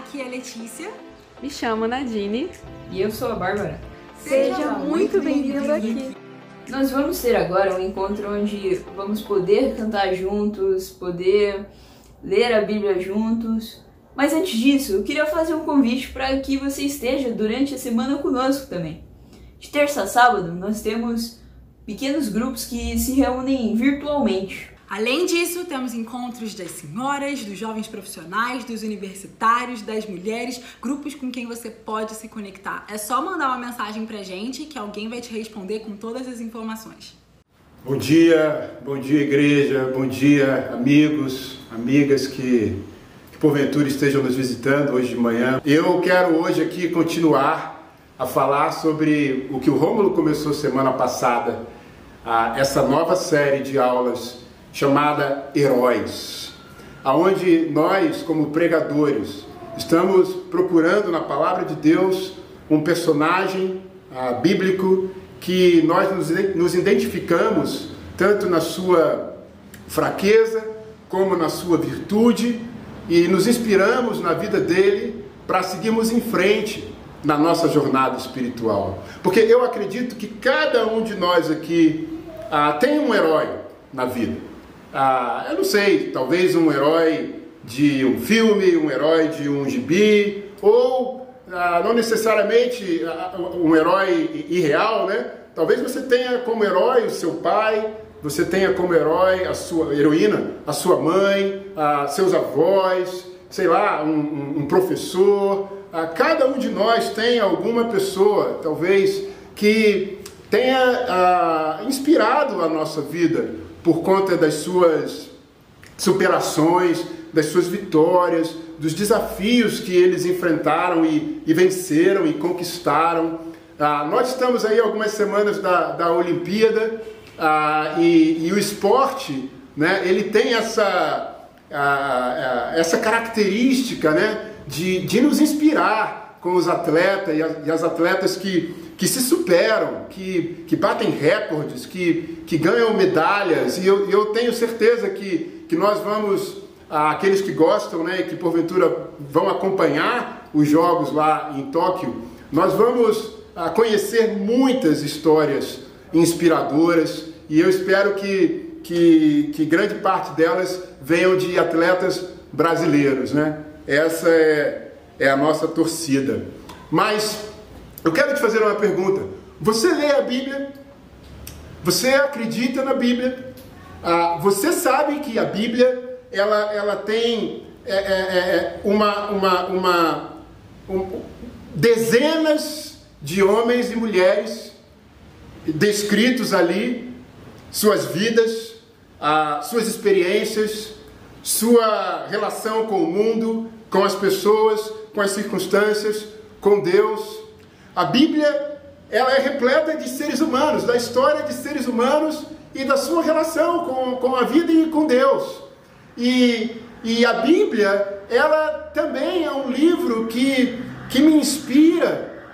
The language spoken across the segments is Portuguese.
aqui é a Letícia. Me chamo Nadine. E eu sou a Bárbara. Seja, Seja muito bem-vindo aqui. Nós vamos ter agora um encontro onde vamos poder cantar juntos, poder ler a Bíblia juntos. Mas antes disso, eu queria fazer um convite para que você esteja durante a semana conosco também. De terça a sábado, nós temos pequenos grupos que se reúnem virtualmente. Além disso, temos encontros das senhoras, dos jovens profissionais, dos universitários, das mulheres, grupos com quem você pode se conectar. É só mandar uma mensagem pra gente que alguém vai te responder com todas as informações. Bom dia, bom dia igreja, bom dia amigos, amigas que, que porventura estejam nos visitando hoje de manhã. Eu quero hoje aqui continuar a falar sobre o que o Rômulo começou semana passada, essa nova série de aulas chamada Heróis, aonde nós, como pregadores, estamos procurando na palavra de Deus um personagem ah, bíblico que nós nos, nos identificamos tanto na sua fraqueza como na sua virtude e nos inspiramos na vida dele para seguirmos em frente na nossa jornada espiritual. Porque eu acredito que cada um de nós aqui ah, tem um herói na vida ah, eu não sei, talvez um herói de um filme, um herói de um gibi, ou ah, não necessariamente ah, um herói irreal, né? Talvez você tenha como herói o seu pai, você tenha como herói a sua heroína, a sua mãe, ah, seus avós, sei lá, um, um professor. Ah, cada um de nós tem alguma pessoa, talvez, que tenha ah, inspirado a nossa vida por conta das suas superações, das suas vitórias, dos desafios que eles enfrentaram e, e venceram e conquistaram. Ah, nós estamos aí algumas semanas da, da Olimpíada ah, e, e, o esporte, né, ele tem essa, ah, essa característica né, de, de nos inspirar com os atletas e as atletas que que se superam, que, que batem recordes, que, que ganham medalhas, e eu, eu tenho certeza que, que nós vamos, aqueles que gostam, né, que porventura vão acompanhar os jogos lá em Tóquio, nós vamos conhecer muitas histórias inspiradoras, e eu espero que, que, que grande parte delas venham de atletas brasileiros, né? Essa é, é a nossa torcida. Mas eu quero te fazer uma pergunta. Você lê a Bíblia? Você acredita na Bíblia? Ah, você sabe que a Bíblia ela, ela tem é, é, é, é uma, uma, uma um, dezenas de homens e mulheres descritos ali, suas vidas, ah, suas experiências, sua relação com o mundo, com as pessoas, com as circunstâncias, com Deus. A Bíblia ela é repleta de seres humanos, da história de seres humanos e da sua relação com, com a vida e com Deus. E, e a Bíblia, ela também é um livro que, que me inspira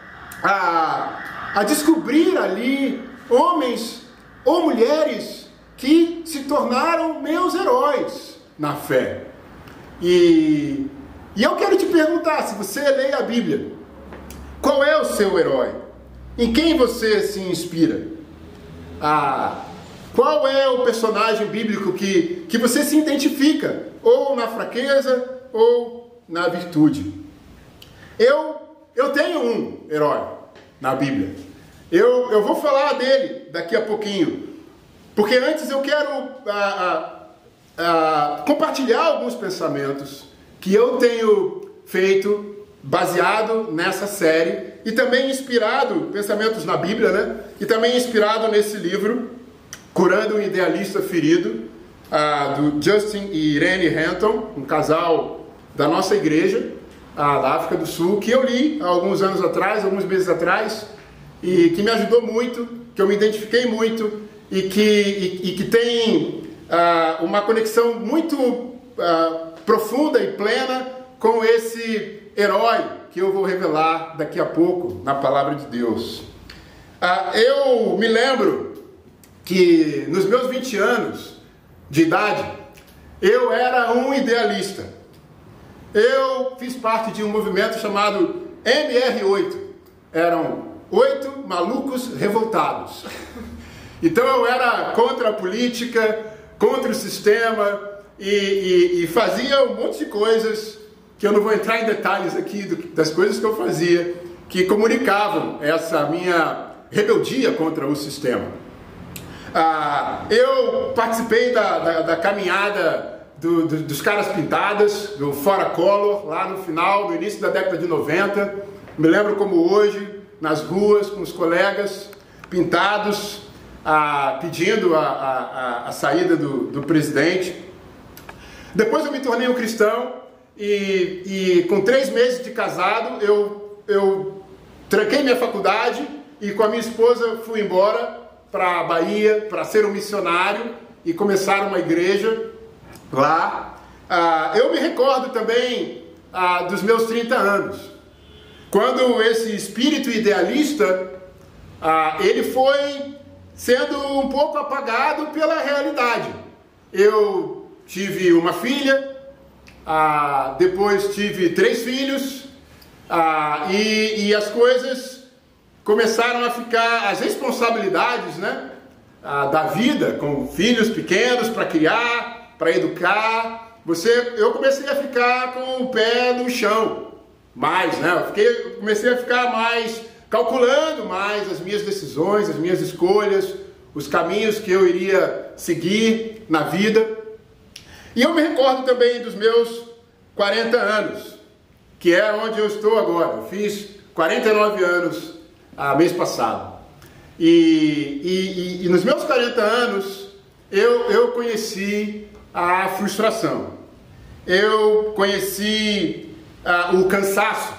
a, a descobrir ali homens ou mulheres que se tornaram meus heróis na fé. E, e eu quero te perguntar, se você lê a Bíblia, qual é o seu herói? Em quem você se inspira? Ah, qual é o personagem bíblico que, que você se identifica? Ou na fraqueza ou na virtude? Eu, eu tenho um herói na Bíblia. Eu, eu vou falar dele daqui a pouquinho. Porque antes eu quero ah, ah, ah, compartilhar alguns pensamentos que eu tenho feito baseado nessa série e também inspirado, pensamentos na Bíblia, né? E também inspirado nesse livro, Curando um Idealista Ferido, uh, do Justin e Irene Hanton, um casal da nossa igreja, uh, da África do Sul, que eu li há alguns anos atrás, alguns meses atrás, e que me ajudou muito, que eu me identifiquei muito e que, e, e que tem uh, uma conexão muito profunda e plena com esse herói que eu vou revelar daqui a pouco na palavra de Deus. Ah, eu me lembro que nos meus 20 anos de idade, eu era um idealista. eu fiz parte de um movimento chamado MR8. Eram oito malucos revoltados. Então eu era contra a política, contra o sistema e, e, e fazia um monte de coisas que eu não vou entrar em detalhes aqui do, das coisas que eu fazia, que comunicavam essa minha rebeldia contra o sistema. Ah, eu participei da, da, da caminhada do, do, dos caras pintadas, do Fora Color, lá no final, no início da década de 90. Me lembro como hoje, nas ruas, com os colegas, pintados, ah, pedindo a, a, a saída do, do, presidente. Depois eu me tornei um cristão e, e com três meses de casado eu, eu tranquei minha faculdade e com a minha esposa fui embora para a Bahia para ser um missionário e começar uma igreja lá. Ah, eu me recordo também ah, dos meus 30 anos, quando esse espírito idealista ah, ele foi sendo um pouco apagado pela realidade. Eu tive uma filha, ah, depois tive três filhos, ah, e, e, as coisas começaram a ficar, as responsabilidades né, ah, da vida, com filhos pequenos para criar, para educar, você, eu comecei a ficar com o pé no chão, mais, né? Eu, fiquei, comecei a ficar mais calculando mais as minhas decisões, as minhas escolhas, os caminhos que eu iria seguir na vida. E eu me recordo também dos meus 40 anos, que é onde eu estou agora. Eu fiz 49 anos a mês passado. E, e, e, e nos meus 40 anos eu, eu conheci a frustração. Eu conheci uh, o cansaço,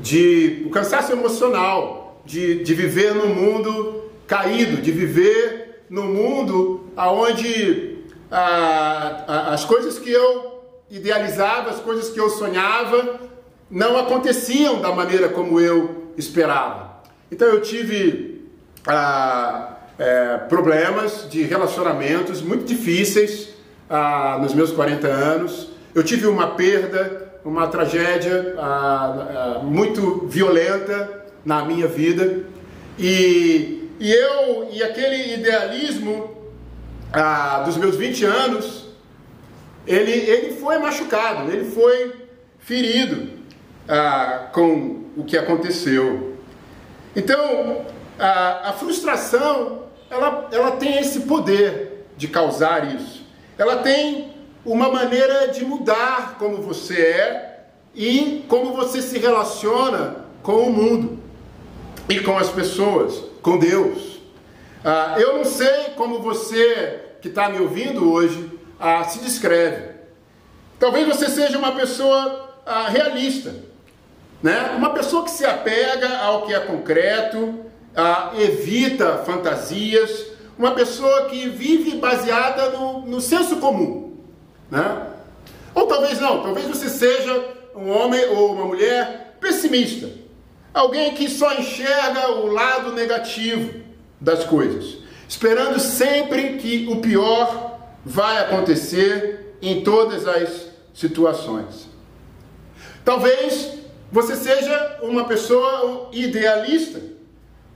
de, o cansaço emocional de, de viver num mundo caído, de viver num mundo onde uh, as coisas que eu idealizava, as coisas que eu sonhava, não aconteciam da maneira como eu esperava. Então eu tive ah, é, problemas de relacionamentos muito difíceis ah, nos meus 40 anos. Eu tive uma perda, uma tragédia ah, muito violenta na minha vida. E, e eu, e aquele idealismo ah, dos meus 20 anos, ele, ele foi machucado, ele foi ferido ah, com o que aconteceu. Então, a, a frustração, ela, ela tem esse poder de causar isso. Ela tem uma maneira de mudar como você é e como você se relaciona com o mundo e com as pessoas, com Deus. Ah, eu não sei como você que está me ouvindo hoje ah, se descreve. Talvez você seja uma pessoa ah, realista, né? uma pessoa que se apega ao que é concreto, ah, evita fantasias, uma pessoa que vive baseada no, no senso comum. Né? Ou talvez não, talvez você seja um homem ou uma mulher pessimista, alguém que só enxerga o lado negativo das coisas, esperando sempre que o pior vai acontecer em todas as situações. Talvez você seja uma pessoa idealista,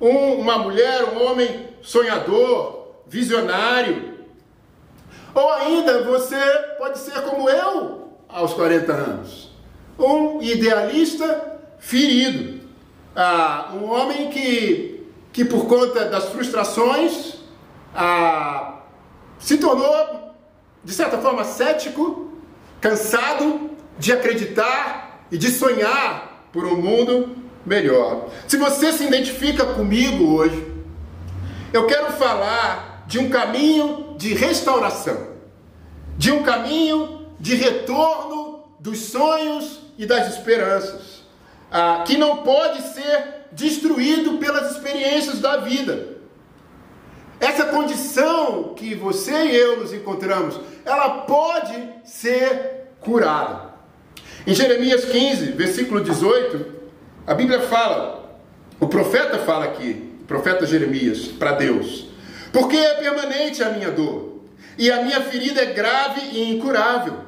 um, uma mulher, um homem sonhador, visionário. Ou ainda você pode ser como eu aos 40 anos, um idealista ferido, ah, um homem que, que por conta das frustrações ah, se tornou, de certa forma, cético, cansado de acreditar e de sonhar por um mundo melhor. Se você se identifica comigo hoje, eu quero falar de um caminho de restauração, de um caminho de retorno dos sonhos e das esperanças, ah, que não pode ser destruído pelas experiências da vida. Essa condição que você e eu nos encontramos, ela pode ser curada. Em Jeremias 15, versículo 18, a Bíblia fala, o profeta fala aqui, o profeta Jeremias, para Deus: Porque é permanente a minha dor, e a minha ferida é grave e incurável.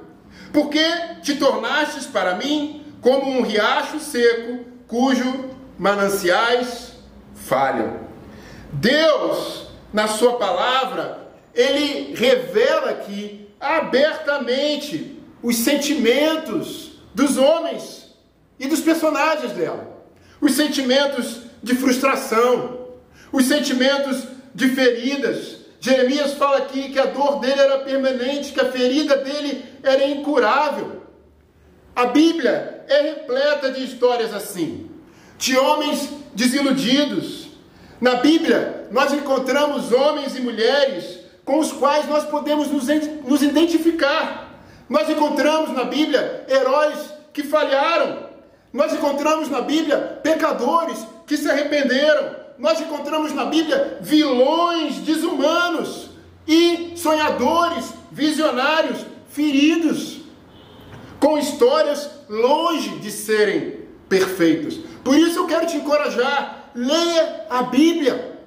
Porque te tornastes para mim como um riacho seco, cujo mananciais falham. Deus, na sua palavra, ele revela aqui abertamente os sentimentos dos homens e dos personagens dela. Os sentimentos de frustração, os sentimentos de feridas. Jeremias fala aqui que a dor dele era permanente, que a ferida dele era incurável. A Bíblia é repleta de histórias assim, de homens desiludidos. Na Bíblia, nós encontramos homens e mulheres com os quais nós podemos nos identificar. Nós encontramos na Bíblia heróis que falharam. Nós encontramos na Bíblia pecadores que se arrependeram. Nós encontramos na Bíblia vilões desumanos e sonhadores, visionários, feridos, com histórias longe de serem perfeitos. Por isso eu quero te encorajar, leia a Bíblia.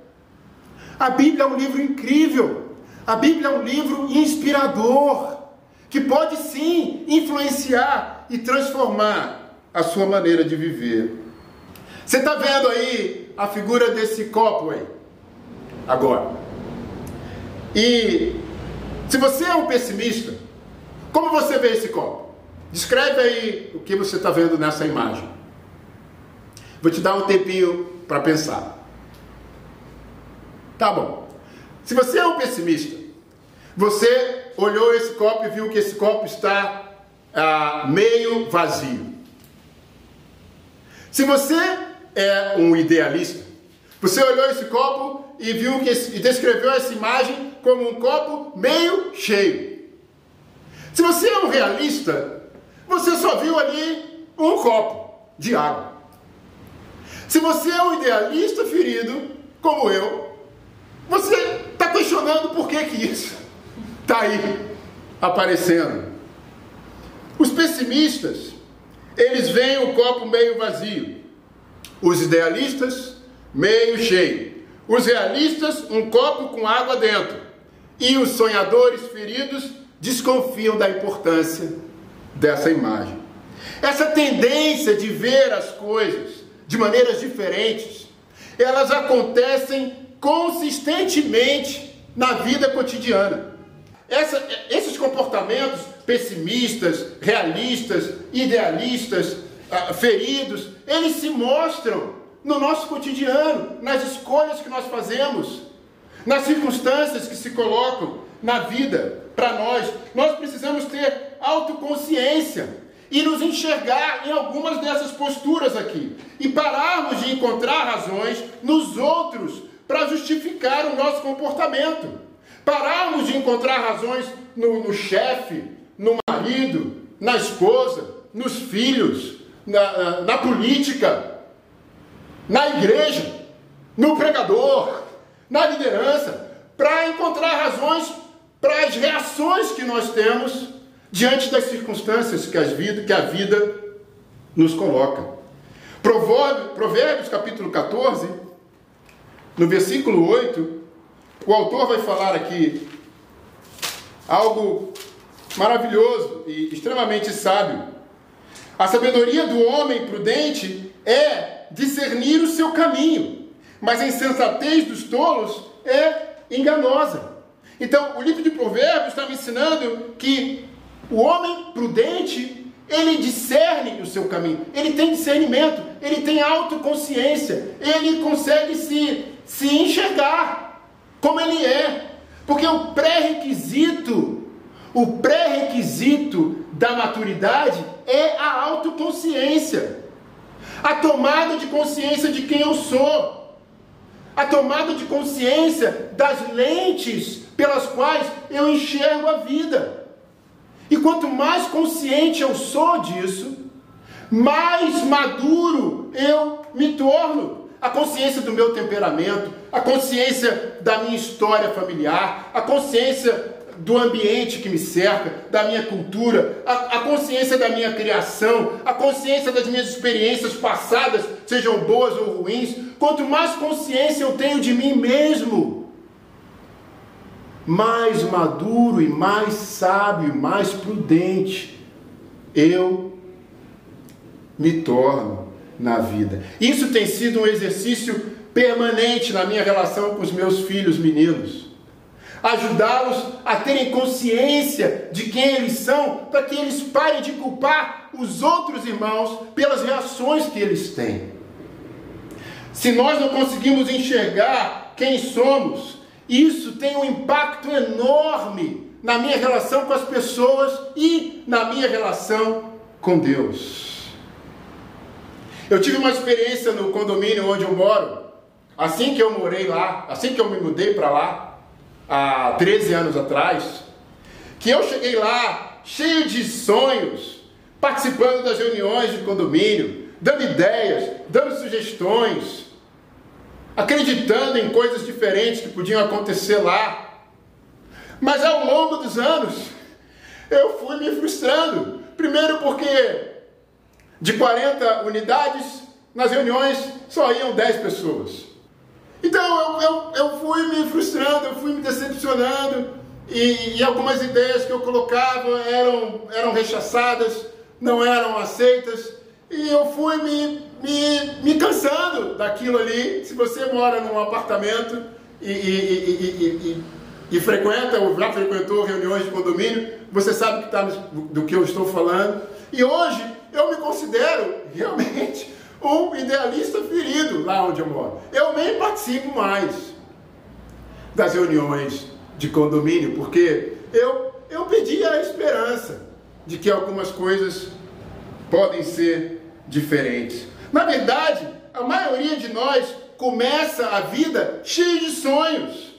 A Bíblia é um livro incrível. A Bíblia é um livro inspirador, que pode sim influenciar e transformar a sua maneira de viver. Você está vendo aí a figura desse copo aí? Agora. E se você é um pessimista, como você vê esse copo? Descreve aí o que você está vendo nessa imagem. Vou te dar um tempinho para pensar. Tá bom. Se você é um pessimista, você olhou esse copo e viu que esse copo está ah, meio vazio. Se você é um idealista. Você olhou esse copo e viu que e descreveu essa imagem como um copo meio cheio. Se você é um realista, você só viu ali um copo de água. Se você é um idealista ferido, como eu, você está questionando por que, que isso está aí aparecendo. Os pessimistas, eles veem o copo meio vazio. Os idealistas, meio cheio. Os realistas, um copo com água dentro. E os sonhadores feridos desconfiam da importância dessa imagem. Essa tendência de ver as coisas de maneiras diferentes, elas acontecem consistentemente na vida cotidiana. Essa, esses comportamentos pessimistas, realistas, idealistas, ah, feridos, eles se mostram no nosso cotidiano, nas escolhas que nós fazemos, nas circunstâncias que se colocam na vida para nós. Nós precisamos ter autoconsciência e nos enxergar em algumas dessas posturas aqui e pararmos de encontrar razões nos outros para justificar o nosso comportamento. Pararmos de encontrar razões no, no chefe, no marido, na esposa, nos filhos, na, na política, na igreja, no pregador, na liderança, para encontrar razões para as reações que nós temos diante das circunstâncias que, as vida, que a vida nos coloca. Provérbios, capítulo 14, no versículo 8, o autor vai falar aqui algo maravilhoso e extremamente sábio. A sabedoria do homem prudente é discernir o seu caminho, mas a insensatez dos tolos é enganosa. Então, o livro de Provérbios está me ensinando que o homem prudente, ele discerne o seu caminho, ele tem discernimento, ele tem autoconsciência, ele consegue se, se enxergar como ele é. Porque o pré-requisito, o pré-requisito da maturidade é a autoconsciência. A tomada de consciência de quem eu sou. A tomada de consciência das lentes pelas quais eu enxergo a vida. E quanto mais consciente eu sou disso, mais maduro eu me torno. A consciência do meu temperamento, a consciência da minha história familiar, a consciência do ambiente que me cerca, da minha cultura, a, a, consciência da minha criação, a consciência das minhas experiências passadas, sejam boas ou ruins, quanto mais consciência eu tenho de mim mesmo, mais maduro e mais sábio, mais prudente eu me torno na vida. Isso tem sido um exercício permanente na minha relação com os meus filhos meninos. Ajudá-los a terem consciência de quem eles são, para que eles parem de culpar os outros irmãos pelas reações que eles têm. Se nós não conseguimos enxergar quem somos, isso tem um impacto enorme na minha relação com as pessoas e na minha relação com Deus. Eu tive uma experiência no condomínio onde eu moro, assim que eu morei lá, assim que eu me mudei para lá, há 13 anos atrás, que eu cheguei lá cheio de sonhos, participando das reuniões de condomínio, dando ideias, dando sugestões, acreditando em coisas diferentes que podiam acontecer lá. Mas ao longo dos anos, eu fui me frustrando. Primeiro porque de 40 unidades, nas reuniões só iam 10 pessoas. Então eu, eu, eu fui me frustrando, eu fui me decepcionando, e, e algumas ideias que eu colocava eram, eram rechaçadas, não eram aceitas, e eu fui me, me, me cansando daquilo ali. Se você mora num apartamento e, e, e, e frequenta, ou já frequentou reuniões de condomínio, você sabe que tá, do que eu estou falando. E hoje eu me considero realmente um idealista ferido lá onde eu moro. Eu nem participo mais das reuniões de condomínio, porque eu, eu pedi a esperança de que algumas coisas podem ser diferentes. Na verdade, a maioria de nós começa a vida cheia de sonhos.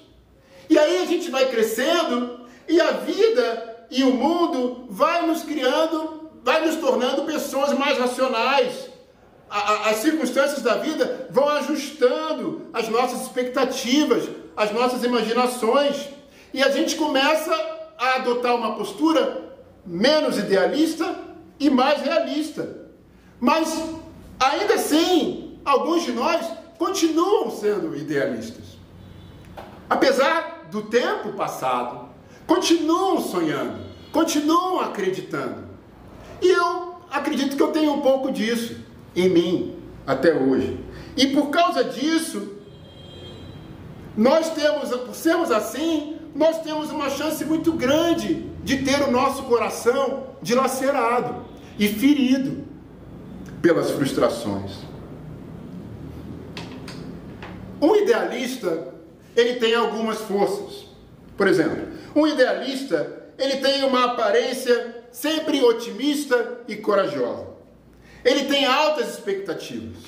E aí a gente vai crescendo e a vida e o mundo vai nos criando, vai nos tornando pessoas mais racionais, as circunstâncias da vida vão ajustando as nossas expectativas, as nossas imaginações, e a gente começa a adotar uma postura menos idealista e mais realista. Mas ainda assim, alguns de nós continuam sendo idealistas. Apesar do tempo passado, continuam sonhando, continuam acreditando. E eu acredito que eu tenho um pouco disso em mim até hoje. E por causa disso, nós temos, por sermos assim, nós temos uma chance muito grande de ter o nosso coração dilacerado e ferido pelas frustrações. Um idealista, ele tem algumas forças. Por exemplo, um idealista, ele tem uma aparência sempre otimista e corajosa. Ele tem altas expectativas.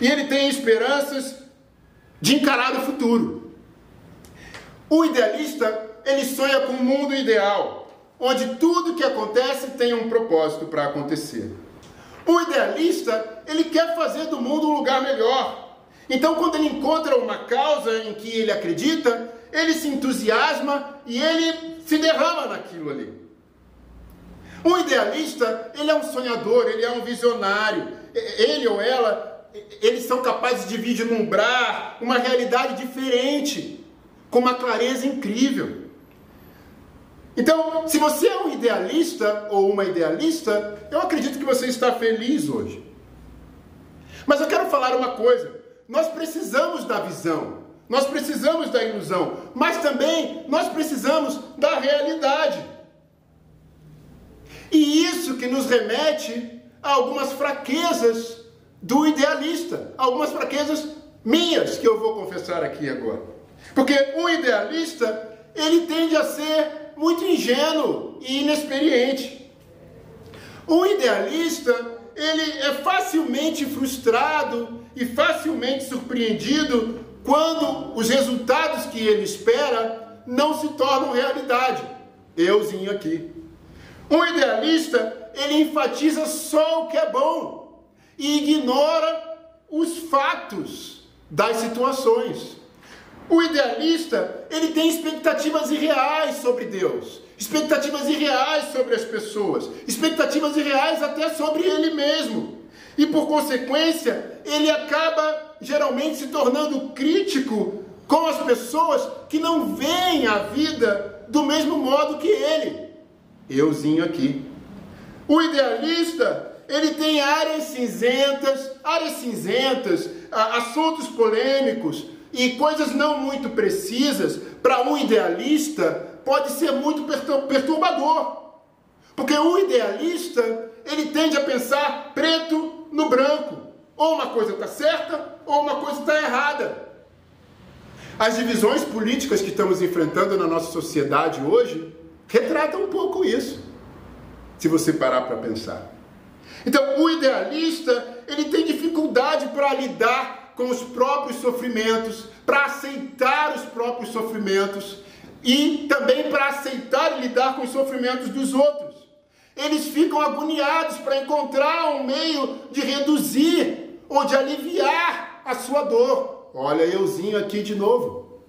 E ele tem esperanças de encarar o futuro. O idealista, ele sonha com um mundo ideal, onde tudo que acontece tem um propósito para acontecer. O idealista, ele quer fazer do mundo um lugar melhor. Então, quando ele encontra uma causa em que ele acredita, ele se entusiasma e ele se derrama naquilo ali. Um idealista, ele é um sonhador, ele é um visionário. Ele ou ela, eles são capazes de vislumbrar uma realidade diferente, com uma clareza incrível. Então, se você é um idealista ou uma idealista, eu acredito que você está feliz hoje. Mas eu quero falar uma coisa: nós precisamos da visão, nós precisamos da ilusão, mas também nós precisamos da realidade. E isso que nos remete a algumas fraquezas do idealista, algumas fraquezas minhas que eu vou confessar aqui agora. Porque um idealista, ele tende a ser muito ingênuo e inexperiente. Um idealista, ele é facilmente frustrado e facilmente surpreendido quando os resultados que ele espera não se tornam realidade. Euzinho aqui. Um idealista, ele enfatiza só o que é bom e ignora os fatos das situações. O idealista, ele tem expectativas irreais sobre Deus, expectativas irreais sobre as pessoas, expectativas irreais até sobre ele mesmo. E por consequência, ele acaba geralmente se tornando crítico com as pessoas que não veem a vida do mesmo modo que ele euzinho aqui. O idealista, ele tem áreas cinzentas, áreas cinzentas, assuntos polêmicos e coisas não muito precisas. Para um idealista, pode ser muito perturbador. Porque o idealista, ele tende a pensar preto no branco. Ou uma coisa está certa, ou uma coisa está errada. As divisões políticas que estamos enfrentando na nossa sociedade hoje retratam um pouco isso, se você parar para pensar. Então, o idealista, ele tem dificuldade para lidar com os próprios sofrimentos, para aceitar os próprios sofrimentos e também para aceitar e lidar com os sofrimentos dos outros. Eles ficam agoniados para encontrar um meio de reduzir ou de aliviar a sua dor. Olha euzinho aqui de novo.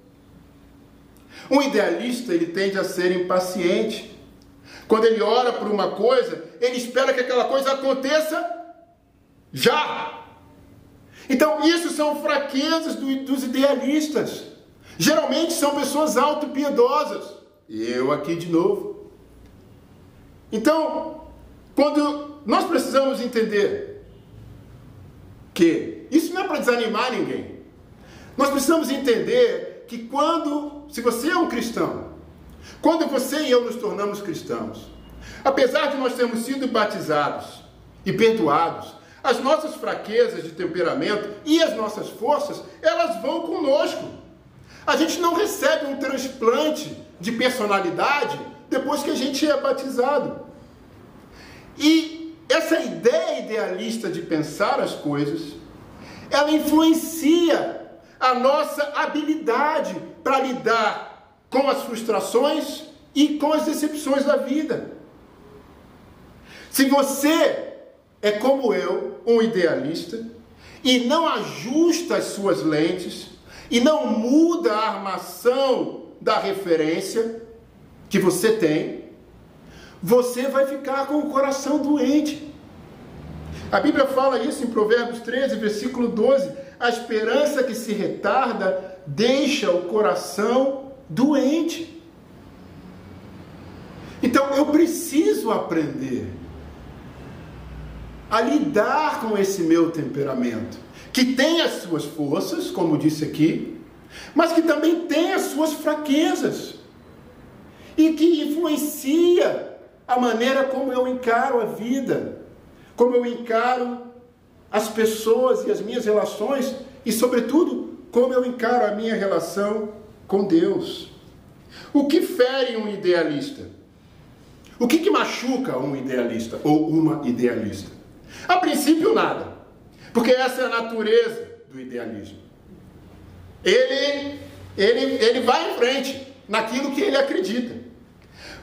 Um idealista, ele tende a ser impaciente. Quando ele ora por uma coisa, ele espera que aquela coisa aconteça já. Então, isso são fraquezas do, dos idealistas. Geralmente são pessoas autopiedosas. E eu aqui de novo. Então, quando nós precisamos entender que isso não é para desanimar ninguém. Nós precisamos entender que quando, se você é um cristão, quando você e eu nos tornamos cristãos, apesar de nós termos sido batizados e perdoados, as nossas fraquezas de temperamento e as nossas forças, elas vão conosco. A gente não recebe um transplante de personalidade depois que a gente é batizado. E essa ideia idealista de pensar as coisas, ela influencia a nossa habilidade para lidar com as frustrações e com as decepções da vida. Se você é como eu, um idealista, e não ajusta as suas lentes, e não muda a armação da referência que você tem, você vai ficar com o coração doente. A Bíblia fala isso em Provérbios 13, versículo 12. A esperança que se retarda deixa o coração doente. Então eu preciso aprender a lidar com esse meu temperamento que tem as suas forças, como disse aqui, mas que também tem as suas fraquezas e que influencia a maneira como eu encaro a vida, como eu encaro as pessoas e as minhas relações e, sobretudo, como eu encaro a minha relação com Deus. O que fere um idealista? O que, que machuca um idealista ou uma idealista? A princípio, nada. Porque essa é a natureza do idealismo. Ele, ele, ele vai em frente naquilo que ele acredita.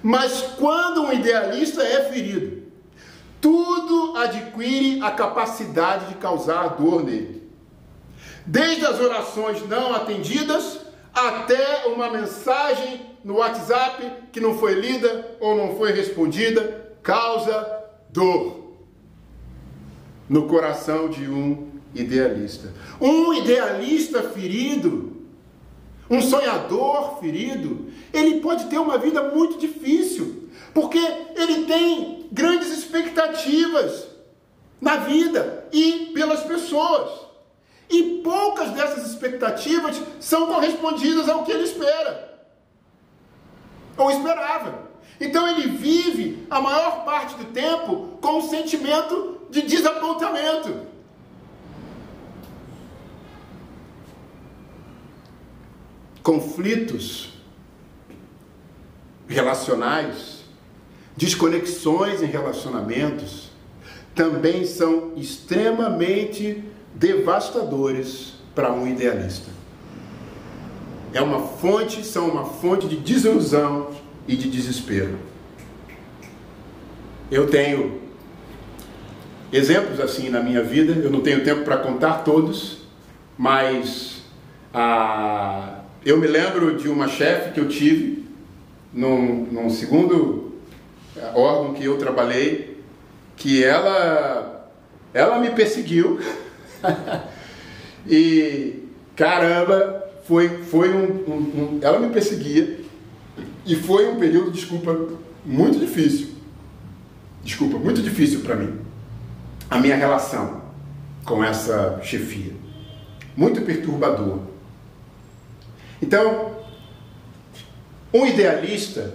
Mas quando um idealista é ferido, tudo adquire a capacidade de causar dor nele. Desde as orações não atendidas até uma mensagem no WhatsApp que não foi lida ou não foi respondida, causa dor no coração de um idealista. Um idealista ferido, um sonhador ferido, ele pode ter uma vida muito difícil, porque ele tem grandes expectativas na vida e pelas pessoas. E poucas dessas expectativas são correspondidas ao que ele espera ou esperava. Então ele vive a maior parte do tempo com um sentimento de desapontamento. Conflitos relacionais, desconexões em relacionamentos, também são extremamente devastadores para um idealista. É uma fonte, são uma fonte de desilusão e de desespero. Eu tenho exemplos assim na minha vida. Eu não tenho tempo para contar todos, mas ah, eu me lembro de uma chefe que eu tive num, num segundo eh, órgão que eu trabalhei, que ela, ela me perseguiu e caramba, foi, foi um, um, um, ela me perseguia e foi um período, desculpa, muito difícil. desculpa, muito difícil para mim a minha relação com essa chefia. Muito perturbador. Então, um idealista,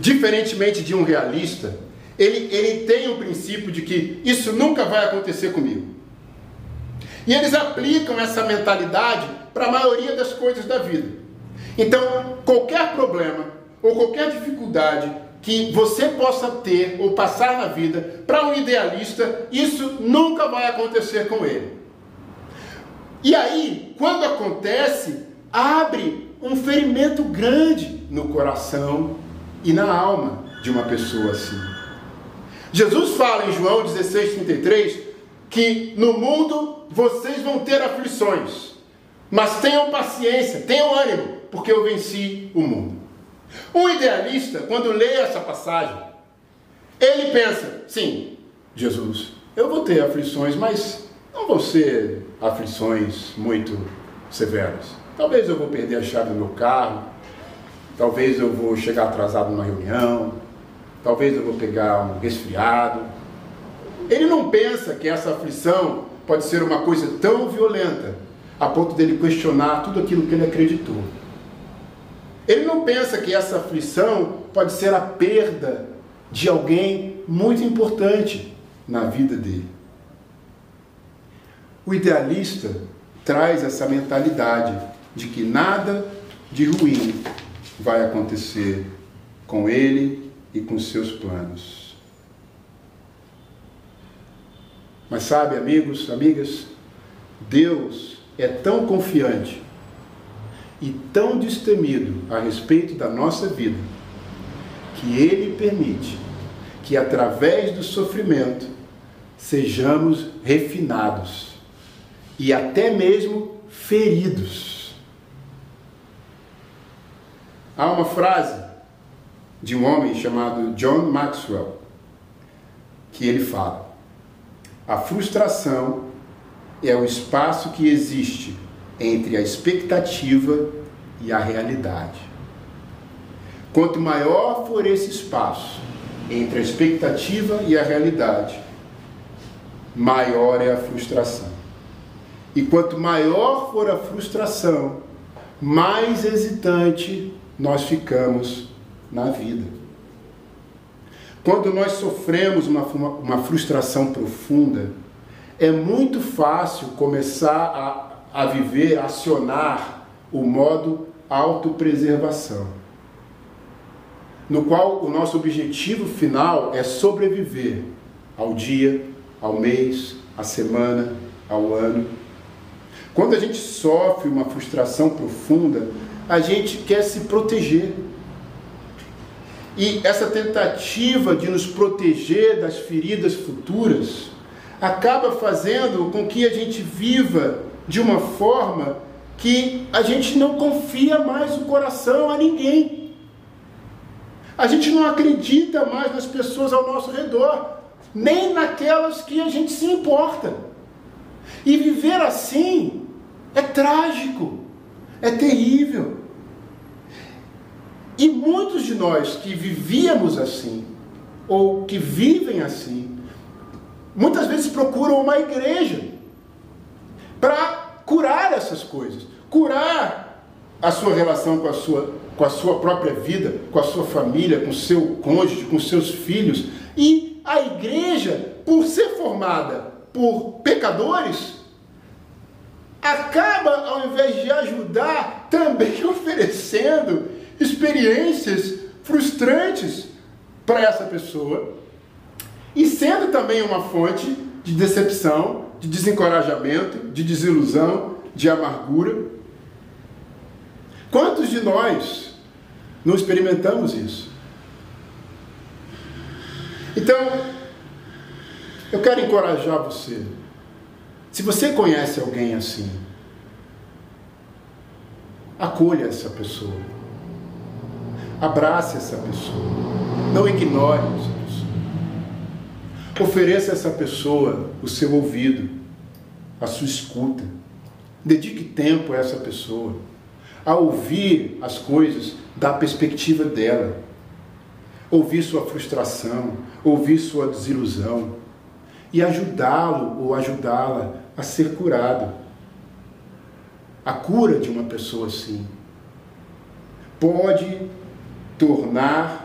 diferentemente de um realista, ele, ele tem o princípio de que isso nunca vai acontecer comigo. E eles aplicam essa mentalidade para a maioria das coisas da vida. Então, qualquer problema ou qualquer dificuldade que você possa ter ou passar na vida, para um idealista, isso nunca vai acontecer com ele. E aí, quando acontece, abre um ferimento grande no coração e na alma de uma pessoa assim. Jesus fala em João 16,33 que no mundo vocês vão ter aflições, mas tenham paciência, tenham ânimo, porque eu venci o mundo. Um idealista, quando lê essa passagem, ele pensa: sim, Jesus, eu vou ter aflições, mas não vão ser aflições muito severas. Talvez eu vou perder a chave do meu carro, talvez eu vou chegar atrasado numa reunião, talvez eu vou pegar um resfriado. Ele não pensa que essa aflição pode ser uma coisa tão violenta a ponto dele questionar tudo aquilo que ele acreditou. Ele não pensa que essa aflição pode ser a perda de alguém muito importante na vida dele. O idealista traz essa mentalidade de que nada de ruim vai acontecer com ele e com seus planos. Mas sabe, amigos, amigas, Deus é tão confiante e tão destemido a respeito da nossa vida, que Ele permite que através do sofrimento sejamos refinados e até mesmo feridos. Há uma frase de um homem chamado John Maxwell que ele fala: a frustração é o espaço que existe entre a expectativa e a realidade. Quanto maior for esse espaço entre a expectativa e a realidade, maior é a frustração. E quanto maior for a frustração, mais hesitante nós ficamos na vida. Quando nós sofremos uma, uma frustração profunda, é muito fácil começar a a viver, a acionar o modo autopreservação, no qual o nosso objetivo final é sobreviver ao dia, ao mês, à semana, ao ano. Quando a gente sofre uma frustração profunda, a gente quer se proteger. E essa tentativa de nos proteger das feridas futuras acaba fazendo com que a gente viva de uma forma que a gente não confia mais o coração a ninguém. A gente não acredita mais nas pessoas ao nosso redor, nem naquelas que a gente se importa. E viver assim é trágico, é terrível. E muitos de nós que vivíamos assim, ou que vivem assim, muitas vezes procuram uma igreja para curar essas coisas, curar a sua relação com a sua, com a sua própria vida, com a sua família, com o seu cônjuge, com seus filhos. E a igreja, por ser formada por pecadores, acaba, ao invés de ajudar, também oferecendo experiências frustrantes para essa pessoa e sendo também uma fonte de decepção de desencorajamento, de desilusão, de amargura. Quantos de nós não experimentamos isso? Então, eu quero encorajar você. Se você conhece alguém assim, acolha essa pessoa. Abrace essa pessoa. Não ignore essa Ofereça a essa pessoa o seu ouvido, a sua escuta. Dedique tempo a essa pessoa, a ouvir as coisas da perspectiva dela. ouvir sua frustração, ouvir sua desilusão e ajudá-lo ou ajudá-la a ser curado. A cura de uma pessoa assim pode tornar,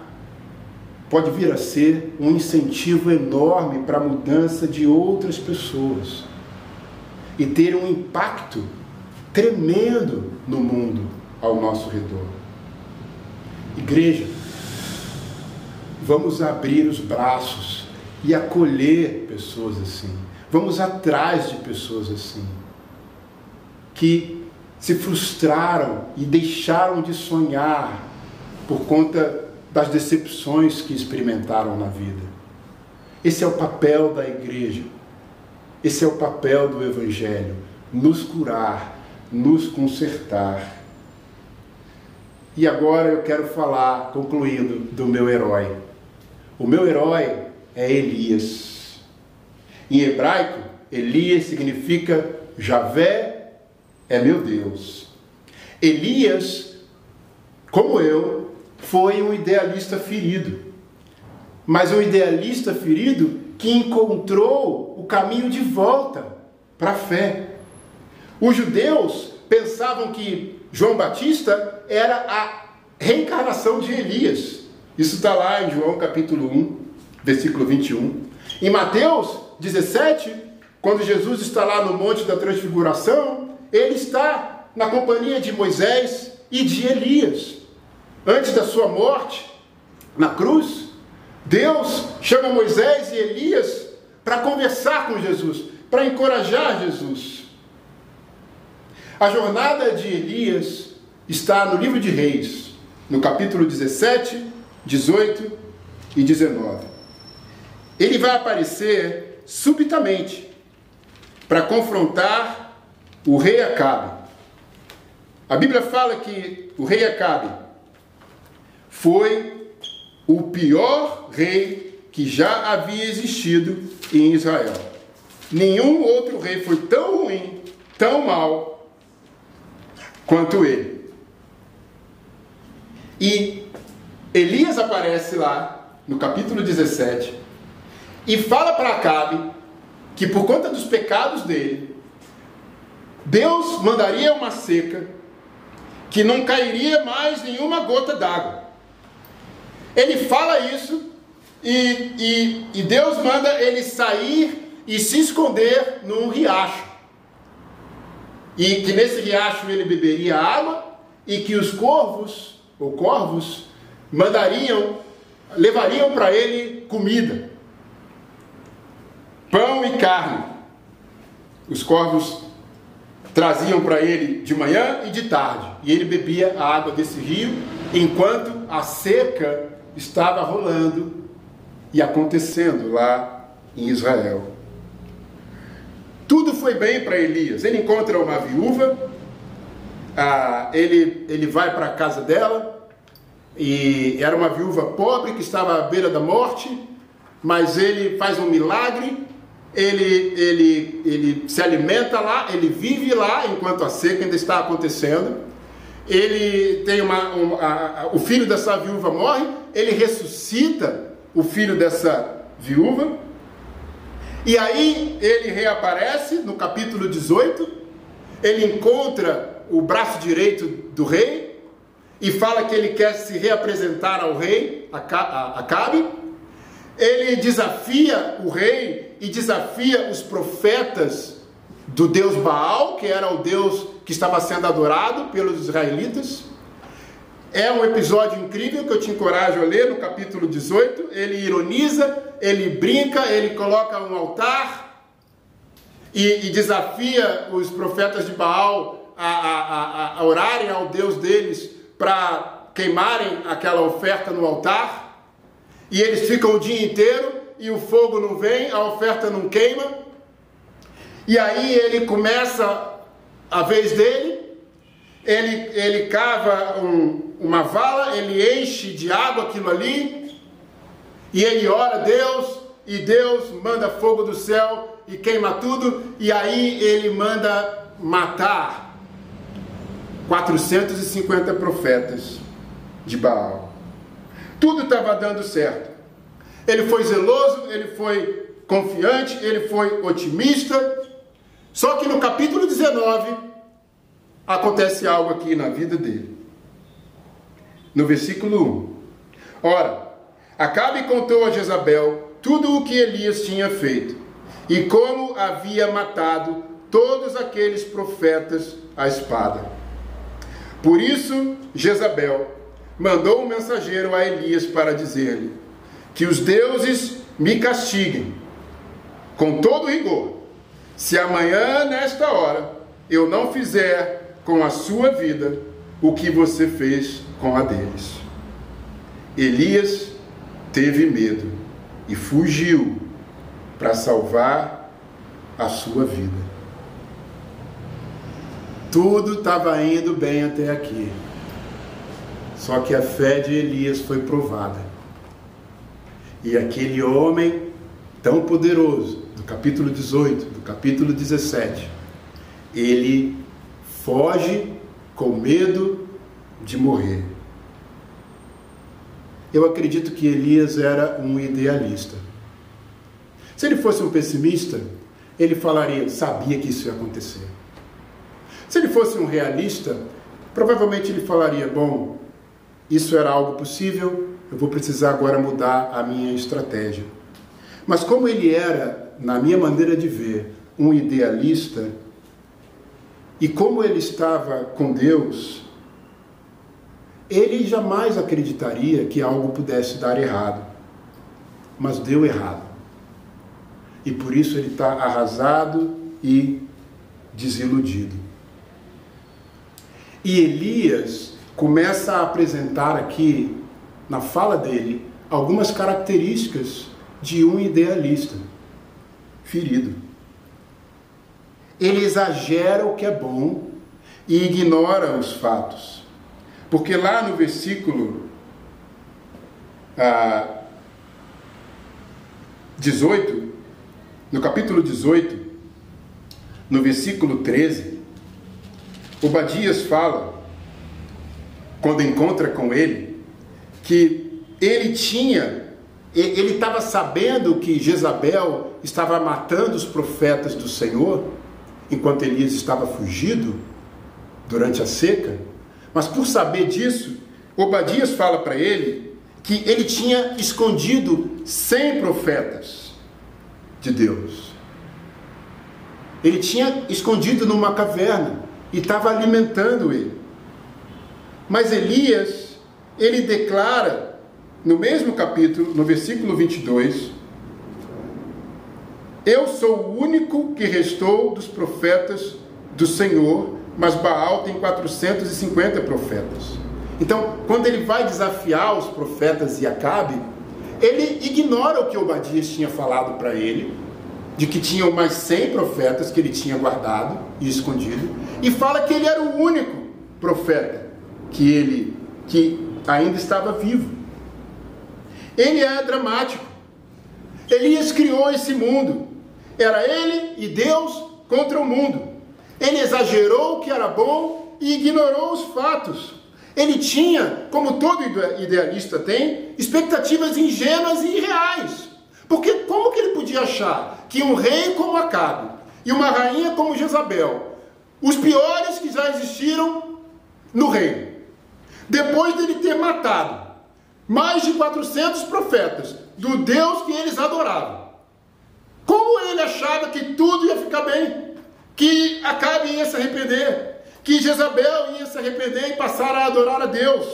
pode vir a ser um incentivo enorme para a mudança de outras pessoas e ter um impacto tremendo no mundo ao nosso redor. Igreja, vamos abrir os braços e acolher pessoas assim. Vamos atrás de pessoas assim, que se frustraram e deixaram de sonhar por conta das decepções que experimentaram na vida. Esse é o papel da igreja, esse é o papel do Evangelho: nos curar, nos consertar. E agora eu quero falar, concluindo, do meu herói. O meu herói é Elias. Em hebraico, Elias significa Javé é meu Deus. Elias, como eu, foi um idealista ferido. Mas um idealista ferido que encontrou o caminho de volta para a fé. Os judeus pensavam que João Batista era a reencarnação de Elias. Isso está lá em João capítulo 1, versículo 21. Em Mateus 17, quando Jesus está lá no Monte da Transfiguração, ele está na companhia de Moisés e de Elias. Antes da sua morte, na cruz, Deus chama Moisés e Elias para conversar com Jesus, para encorajar Jesus. A jornada de Elias está no livro de Reis, no capítulo 17, 18 e 19. Ele vai aparecer subitamente para confrontar o rei Acabe. A Bíblia fala que o rei Acabe foi o pior rei que já havia existido em Israel. Nenhum outro rei foi tão ruim, tão mau quanto ele. E Elias aparece lá no capítulo 17 e fala para Acabe que por conta dos pecados dele, Deus mandaria uma seca que não cairia mais nenhuma gota d'água. Ele fala isso e, e, e Deus manda ele sair e se esconder num riacho e que nesse riacho ele beberia água e que os corvos ou corvos mandariam, levariam para ele comida, pão e carne. Os corvos traziam para ele de manhã e de tarde, e ele bebia a água desse rio enquanto a seca estava rolando e acontecendo lá em Israel. Tudo foi bem para Elias. Ele encontra uma viúva, ah, ele, ele vai para a casa dela, e era uma viúva pobre que estava à beira da morte, mas ele faz um milagre, ele, ele, ele se alimenta lá, ele vive lá enquanto a seca ainda está acontecendo. Ele tem uma, uma a, a, o filho dessa viúva morre, ele ressuscita o filho dessa viúva e aí ele reaparece no capítulo 18, ele encontra o braço direito do rei e fala que ele quer se reapresentar ao rei, Acabe. Ele desafia o rei e desafia os profetas do deus Baal, que era o deus que estava sendo adorado pelos israelitas. É um episódio incrível que eu te encorajo a ler no capítulo 18. Ele ironiza, ele brinca, ele coloca um altar e, e desafia os profetas de Baal a, a, a, a orarem ao Deus deles para queimarem aquela oferta no altar. E eles ficam o dia inteiro e o fogo não vem, a oferta não queima. E aí ele começa a vez dele, ele, ele cava um, uma vala, ele enche de água aquilo ali, e ele ora a Deus, e Deus manda fogo do céu e queima tudo, e aí ele manda matar 450 profetas de Baal. tudo estava dando certo. Ele foi zeloso, ele foi confiante, ele foi otimista. Só que no capítulo 19 acontece algo aqui na vida dele. No versículo 1. Ora, Acabe contou a Jezabel tudo o que Elias tinha feito e como havia matado todos aqueles profetas à espada. Por isso, Jezabel mandou um mensageiro a Elias para dizer-lhe: Que os deuses me castiguem com todo rigor, se amanhã, nesta hora, eu não fizer com a sua vida o que você fez com a deles. Elias teve medo e fugiu para salvar a sua vida. Tudo estava indo bem até aqui. Só que a fé de Elias foi provada. E aquele homem tão poderoso, capítulo 18, do capítulo 17, ele foge com medo de morrer. Eu acredito que Elias era um idealista. Se ele fosse um pessimista, ele falaria, sabia que isso ia acontecer. Se ele fosse um realista, provavelmente ele falaria: bom, isso era algo possível, eu vou precisar agora mudar a minha estratégia. Mas como ele era, na minha maneira de ver, um idealista, e como ele estava com Deus, ele jamais acreditaria que algo pudesse dar errado. Mas deu errado. E por isso ele está arrasado e desiludido. E Elias começa a apresentar aqui, na fala dele, algumas características de um idealista ferido. Ele exagera o que é bom e ignora os fatos. Porque lá no versículo ah, 18, no capítulo 18, no versículo 13, Obadias fala, quando encontra com ele, que ele tinha, ele estava sabendo que Jezabel estava matando os profetas do Senhor, enquanto Elias estava fugido durante a seca, mas por saber disso, Obadias fala para ele que ele tinha escondido 100 profetas de Deus. Ele tinha escondido numa caverna e estava alimentando ele. Mas Elias, ele declara, no mesmo capítulo, no versículo 22, Eu sou o único que restou dos profetas do Senhor, mas Baal tem 450 profetas. Então, quando ele vai desafiar os profetas e Acabe, ele ignora o que Obadias tinha falado para ele, de que tinham mais 100 profetas que ele tinha guardado e escondido, e fala que ele era o único profeta que ele que ainda estava vivo. Ele é dramático. Elias criou esse mundo. Era ele e Deus contra o mundo. Ele exagerou o que era bom e ignorou os fatos. Ele tinha, como todo idealista tem, expectativas ingênuas e irreais. Porque como que ele podia achar que um rei como Acabe e uma rainha como Jezabel os piores que já existiram no reino. Depois dele ter matado mais de 400 profetas do Deus que eles adoravam. Como ele achava que tudo ia ficar bem? Que Acabe ia se arrepender? Que Jezabel ia se arrepender e passar a adorar a Deus?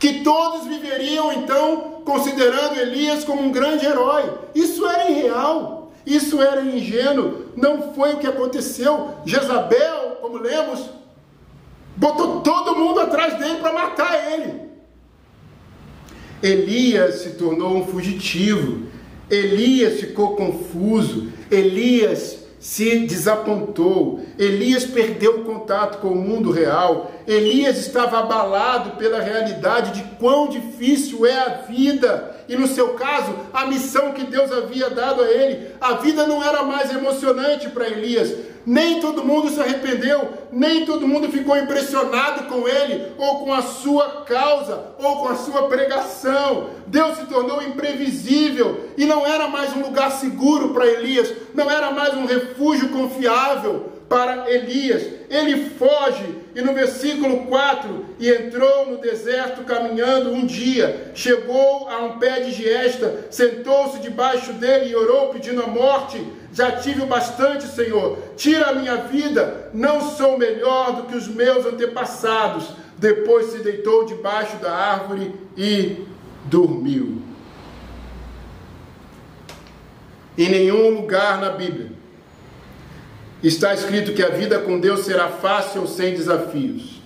Que todos viveriam então considerando Elias como um grande herói? Isso era irreal. Isso era ingênuo, não foi o que aconteceu. Jezabel, como lemos, botou todo mundo atrás dele para matar ele. Elias se tornou um fugitivo. Elias ficou confuso. Elias se desapontou. Elias perdeu o contato com o mundo real. Elias estava abalado pela realidade de quão difícil é a vida. E no seu caso, a missão que Deus havia dado a ele, a vida não era mais emocionante para Elias. Nem todo mundo se arrependeu, nem todo mundo ficou impressionado com ele, ou com a sua causa, ou com a sua pregação. Deus se tornou imprevisível e não era mais um lugar seguro para Elias, não era mais um refúgio confiável para Elias. Ele foge e no versículo 4, e entrou no deserto caminhando um dia, chegou a um pé de giesta, sentou-se debaixo dele e orou pedindo a morte. Já tive o bastante, Senhor. Tira a minha vida, não sou melhor do que os meus antepassados. Depois se deitou debaixo da árvore e dormiu. Em nenhum lugar na Bíblia está escrito que a vida com Deus será fácil ou sem desafios.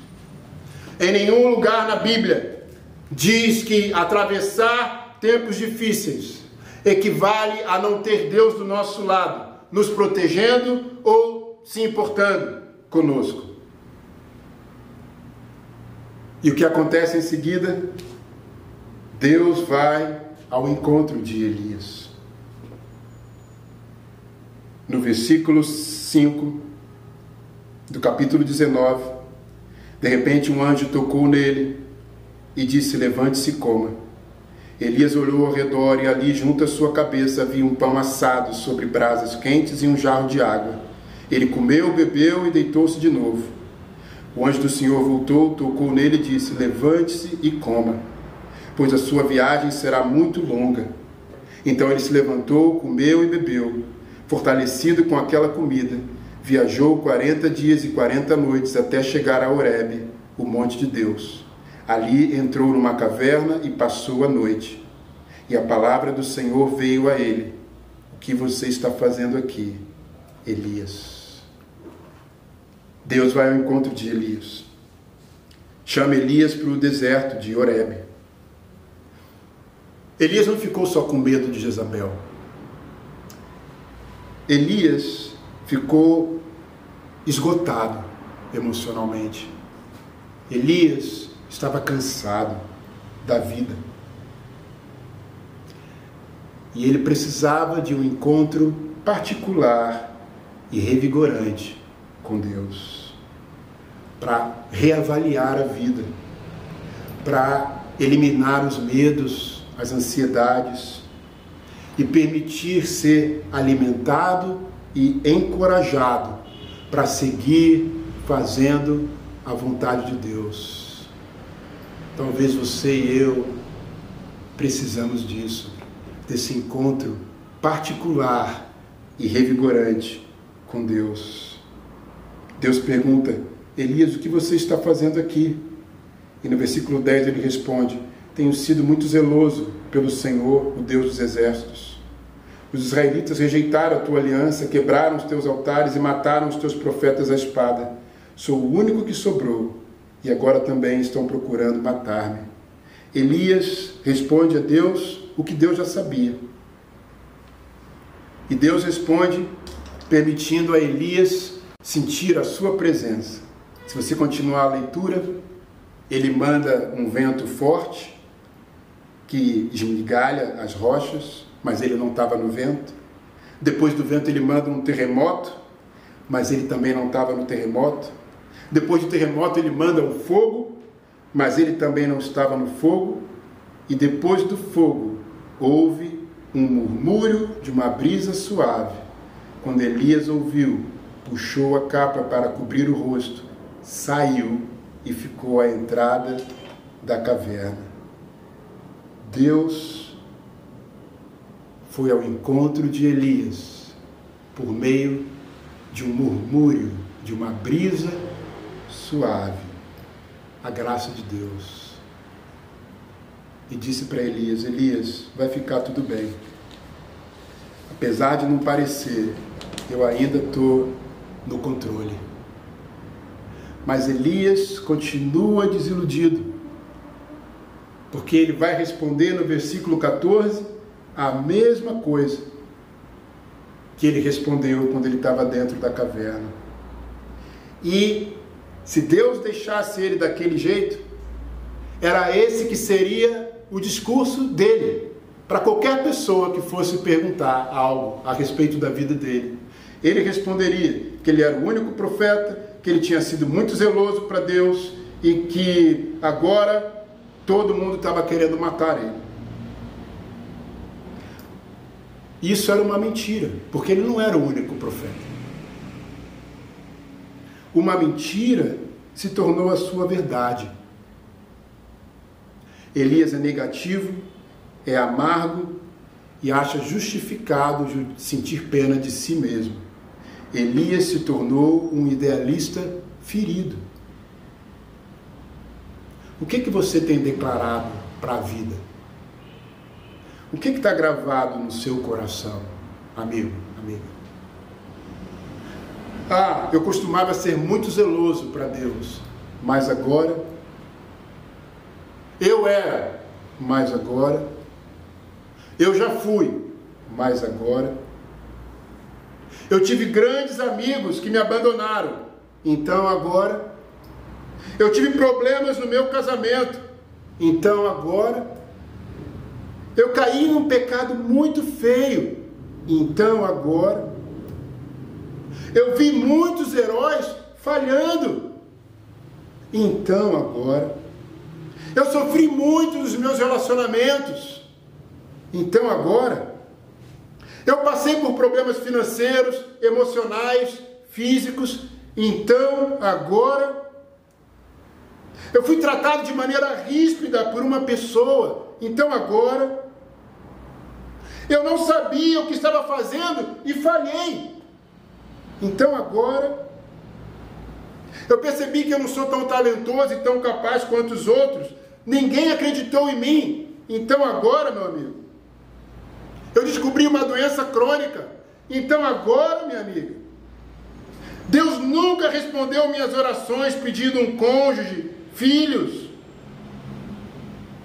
Em nenhum lugar na Bíblia diz que atravessar tempos difíceis equivale a não ter Deus do nosso lado, nos protegendo ou se importando conosco. E o que acontece em seguida? Deus vai ao encontro de Elias. No versículo 5 do capítulo 19, de repente um anjo tocou nele e disse: Levante-se e coma. Elias olhou ao redor e ali, junto à sua cabeça, havia um pão assado sobre brasas quentes e um jarro de água. Ele comeu, bebeu e deitou-se de novo. O anjo do Senhor voltou, tocou nele e disse: Levante-se e coma, pois a sua viagem será muito longa. Então ele se levantou, comeu e bebeu. Fortalecido com aquela comida, viajou quarenta dias e quarenta noites até chegar a Horebe, o monte de Deus. Ali entrou numa caverna e passou a noite. E a palavra do Senhor veio a ele: O que você está fazendo aqui, Elias? Deus vai ao encontro de Elias. Chama Elias para o deserto de Horebe. Elias não ficou só com medo de Jezabel. Elias ficou esgotado emocionalmente. Elias estava cansado da vida. E ele precisava de um encontro particular e revigorante com Deus para reavaliar a vida, para eliminar os medos, as ansiedades, e permitir ser alimentado e encorajado para seguir fazendo a vontade de Deus. Talvez você e eu precisamos disso, desse encontro particular e revigorante com Deus. Deus pergunta: Elias, o que você está fazendo aqui? E no versículo 10 ele responde: Tenho sido muito zeloso pelo Senhor, o Deus dos exércitos. Os israelitas rejeitaram a tua aliança, quebraram os teus altares e mataram os teus profetas à espada. Sou o único que sobrou e agora também estão procurando matar-me. Elias responde a Deus o que Deus já sabia. E Deus responde permitindo a Elias sentir a sua presença. Se você continuar a leitura, ele manda um vento forte que esmigalha as rochas, mas ele não estava no vento. Depois do vento, ele manda um terremoto, mas ele também não estava no terremoto. Depois do terremoto, ele manda um fogo, mas ele também não estava no fogo. E depois do fogo, houve um murmúrio de uma brisa suave. Quando Elias ouviu, puxou a capa para cobrir o rosto, saiu e ficou à entrada da caverna. Deus foi ao encontro de Elias por meio de um murmúrio, de uma brisa suave, a graça de Deus. E disse para Elias: Elias, vai ficar tudo bem. Apesar de não parecer, eu ainda estou no controle. Mas Elias continua desiludido, porque ele vai responder no versículo 14 a mesma coisa que ele respondeu quando ele estava dentro da caverna. E Se Deus deixasse ele daquele jeito, era esse que seria o discurso dele para qualquer pessoa que fosse perguntar algo a respeito da vida dele. Ele responderia que ele era o único profeta, que ele tinha sido muito zeloso para Deus e que agora todo mundo estava querendo matar ele. Isso era uma mentira, porque ele não era o único profeta. Uma mentira se tornou a sua verdade. Elias é negativo, é amargo e acha justificado sentir pena de si mesmo. Elias se tornou um idealista ferido. O que, que você tem declarado para a vida? O que está gravado no seu coração, amigo, amiga? Ah, eu costumava ser muito zeloso para Deus, mas agora eu era, mas agora eu já fui, mas agora eu tive grandes amigos que me abandonaram, então agora eu tive problemas no meu casamento. Então agora eu caí num pecado muito feio. Então agora eu vi muitos heróis falhando. Então agora eu sofri muito nos meus relacionamentos. Então agora eu passei por problemas financeiros, emocionais, físicos. Então agora eu fui tratado de maneira ríspida por uma pessoa. Então agora eu não sabia o que estava fazendo e falhei. Então agora eu percebi que eu não sou tão talentoso e tão capaz quanto os outros. Ninguém acreditou em mim. Então agora, meu amigo, eu descobri uma doença crônica. Então agora, minha amiga, Deus nunca respondeu minhas orações pedindo um cônjuge, filhos.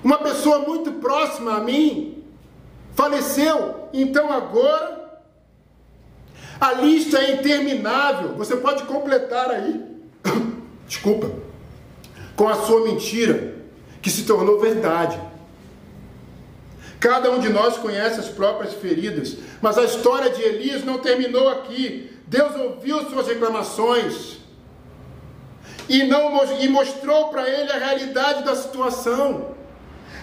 Uma pessoa muito próxima a mim faleceu. Então agora a lista é interminável. Você pode completar aí. Desculpa. Com a sua mentira que se tornou verdade. Cada um de nós conhece as próprias feridas, mas a história de Elias não terminou aqui. Deus ouviu suas reclamações e não e mostrou para ele a realidade da situação.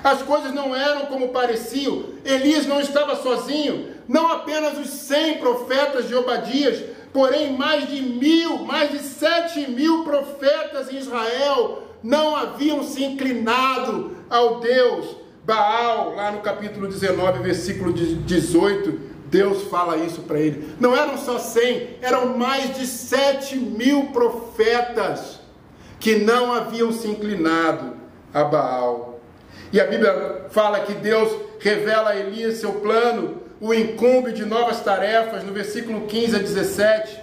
As coisas não eram como pareciam. Elias não estava sozinho. Não apenas os cem profetas de Obadias, porém mais de mil, mais de sete mil profetas em Israel não haviam se inclinado ao Deus Baal, lá no capítulo 19, versículo 18, Deus fala isso para ele. Não eram só 100, eram mais de 7 mil profetas que não haviam se inclinado a Baal. E a Bíblia fala que Deus revela a Elias seu plano, o incumbe de novas tarefas, no versículo 15 a 17.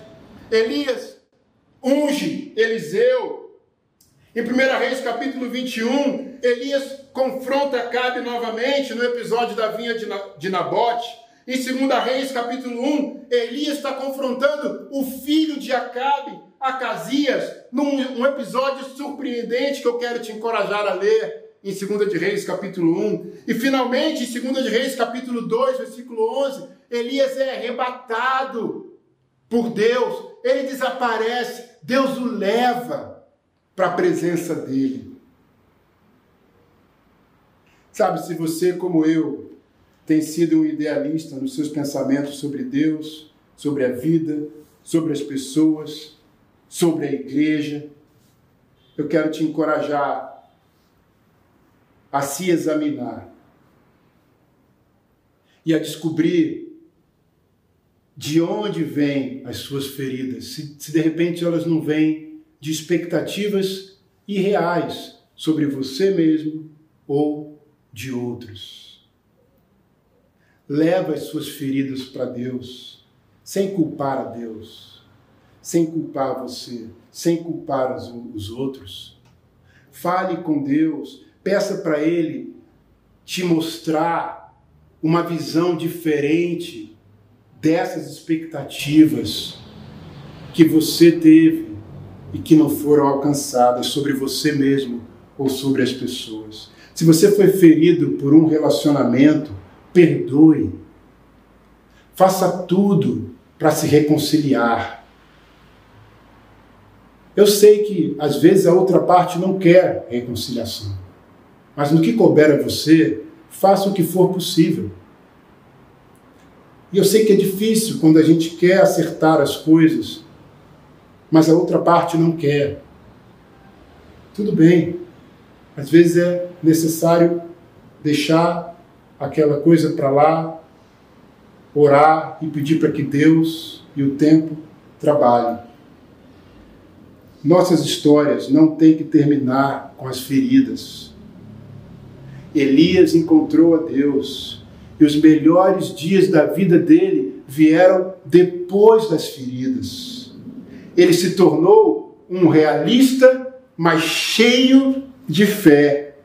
Elias unge Eliseu em 1 Reis capítulo 21, Elias confronta Acabe novamente no episódio da vinha de Nabote. Em 2 Reis capítulo 1, Elias está confrontando o filho de Acabe, Acasias, num um episódio surpreendente que eu quero te encorajar a ler em 2 de Reis capítulo 1. E finalmente, em 2 de Reis capítulo 2, versículo 11, Elias é arrebatado por Deus, ele desaparece, Deus o leva para a presença dele. Sabe, se você, como eu, tem sido um idealista nos seus pensamentos sobre Deus, sobre a vida, sobre as pessoas, sobre a igreja, eu quero te encorajar a se examinar e a descobrir de onde vêm as suas feridas, se, se de repente elas não vêm de expectativas irreais sobre você mesmo ou de outros. Leva as suas feridas para Deus, sem culpar a Deus, sem culpar você, sem culpar os, os outros. Fale com Deus, peça para Ele te mostrar uma visão diferente dessas expectativas que você teve e que não foram alcançadas sobre você mesmo ou sobre as pessoas. Se você foi ferido por um relacionamento, perdoe. Faça tudo para se reconciliar. Eu sei que às vezes a outra parte não quer reconciliação, mas no que couber a você, faça o que for possível. E eu sei que é difícil quando a gente quer acertar as coisas, mas a outra parte não quer. Tudo bem. Às vezes é necessário deixar aquela coisa para lá, orar e pedir para que Deus e o tempo trabalhem. Nossas histórias não têm que terminar com as feridas. Elias encontrou a Deus e os melhores dias da vida dele vieram depois das feridas. Ele se tornou um realista, mas cheio de fé.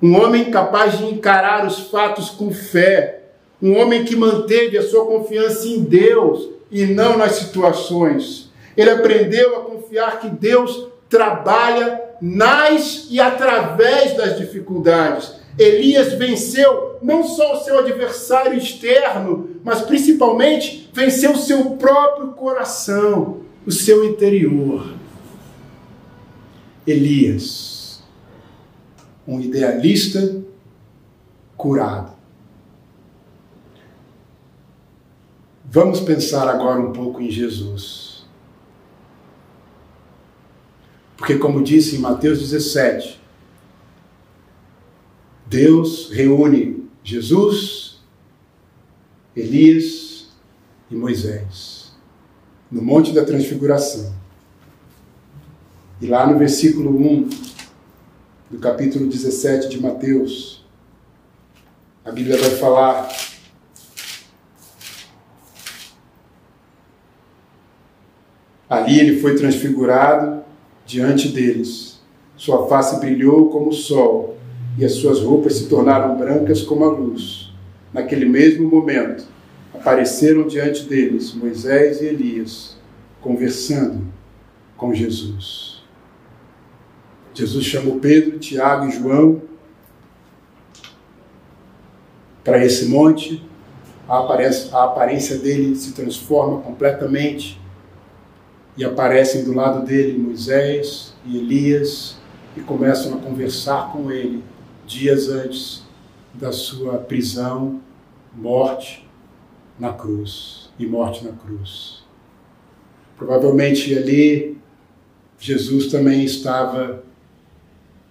Um homem capaz de encarar os fatos com fé. Um homem que manteve a sua confiança em Deus e não nas situações. Ele aprendeu a confiar que Deus trabalha nas e através das dificuldades. Elias venceu não só o seu adversário externo, mas principalmente venceu o seu próprio coração, o seu interior. Elias, um idealista curado. Vamos pensar agora um pouco em Jesus. Porque, como disse em Mateus 17, Deus reúne Jesus, Elias e Moisés no Monte da Transfiguração. E lá no versículo 1 do capítulo 17 de Mateus, a Bíblia vai falar Ali ele foi transfigurado diante deles. Sua face brilhou como o sol e as suas roupas se tornaram brancas como a luz. Naquele mesmo momento, apareceram diante deles Moisés e Elias, conversando com Jesus. Jesus chamou Pedro, Tiago e João para esse monte. A aparência, a aparência dele se transforma completamente e aparecem do lado dele Moisés e Elias e começam a conversar com ele dias antes da sua prisão, morte na cruz e morte na cruz. Provavelmente ali Jesus também estava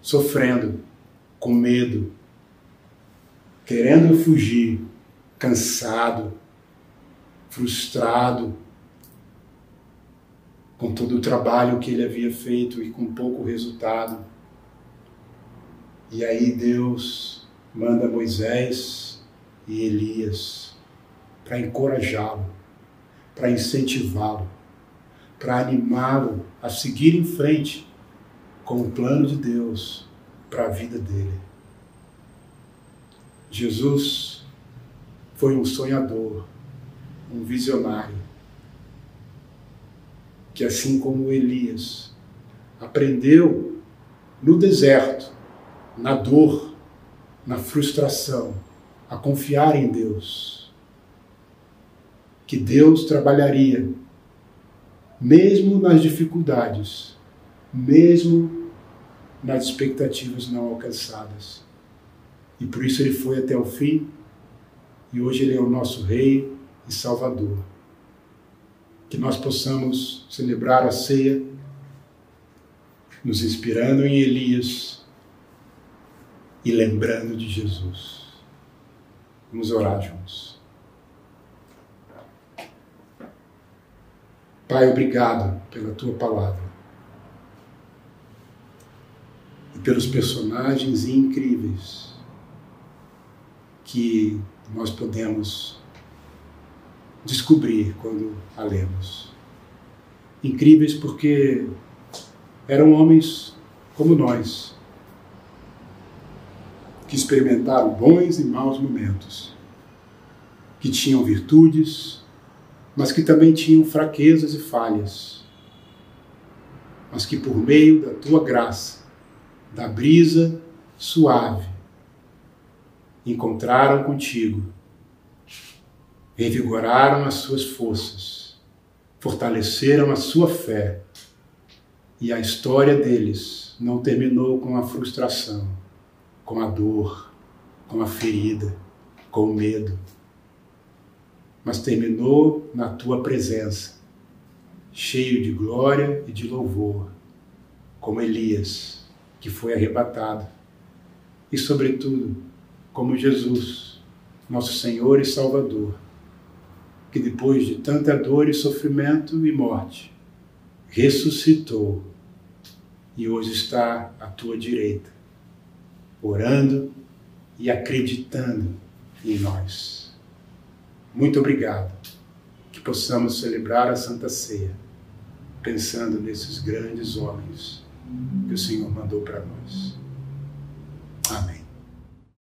sofrendo, com medo, querendo fugir, cansado, frustrado com todo o trabalho que ele havia feito e com pouco resultado. E aí Deus manda Moisés e Elias para encorajá-lo, para incentivá-lo, para animá-lo a seguir em frente com o plano de Deus para a vida dele. Jesus foi um sonhador, um visionário, que assim como Elias aprendeu no deserto na dor, na frustração, a confiar em Deus. Que Deus trabalharia, mesmo nas dificuldades, mesmo nas expectativas não alcançadas. E por isso ele foi até o fim, e hoje ele é o nosso Rei e Salvador. Que nós possamos celebrar a ceia, nos inspirando em Elias e lembrando de Jesus. Vamos orar juntos. Pai, obrigado pela tua palavra e pelos personagens incríveis que nós podemos descobrir quando a lemos. Incríveis porque eram homens como nós que experimentaram bons e maus momentos, que tinham virtudes, mas que também tinham fraquezas e falhas. mas que por meio da tua graça, da brisa suave, encontraram contigo, revigoraram as suas forças, fortaleceram a sua fé, e a história deles não terminou com a frustração, com a dor, com a ferida, com o medo, mas terminou na tua presença, cheio de glória e de louvor, como Elias, que foi arrebatado, e, sobretudo, como Jesus, nosso Senhor e Salvador, que depois de tanta dor e sofrimento e morte, ressuscitou e hoje está à tua direita, orando e acreditando em nós. Muito obrigado. Que possamos celebrar a Santa Ceia pensando nesses grandes homens que o Senhor mandou para nós. Amém.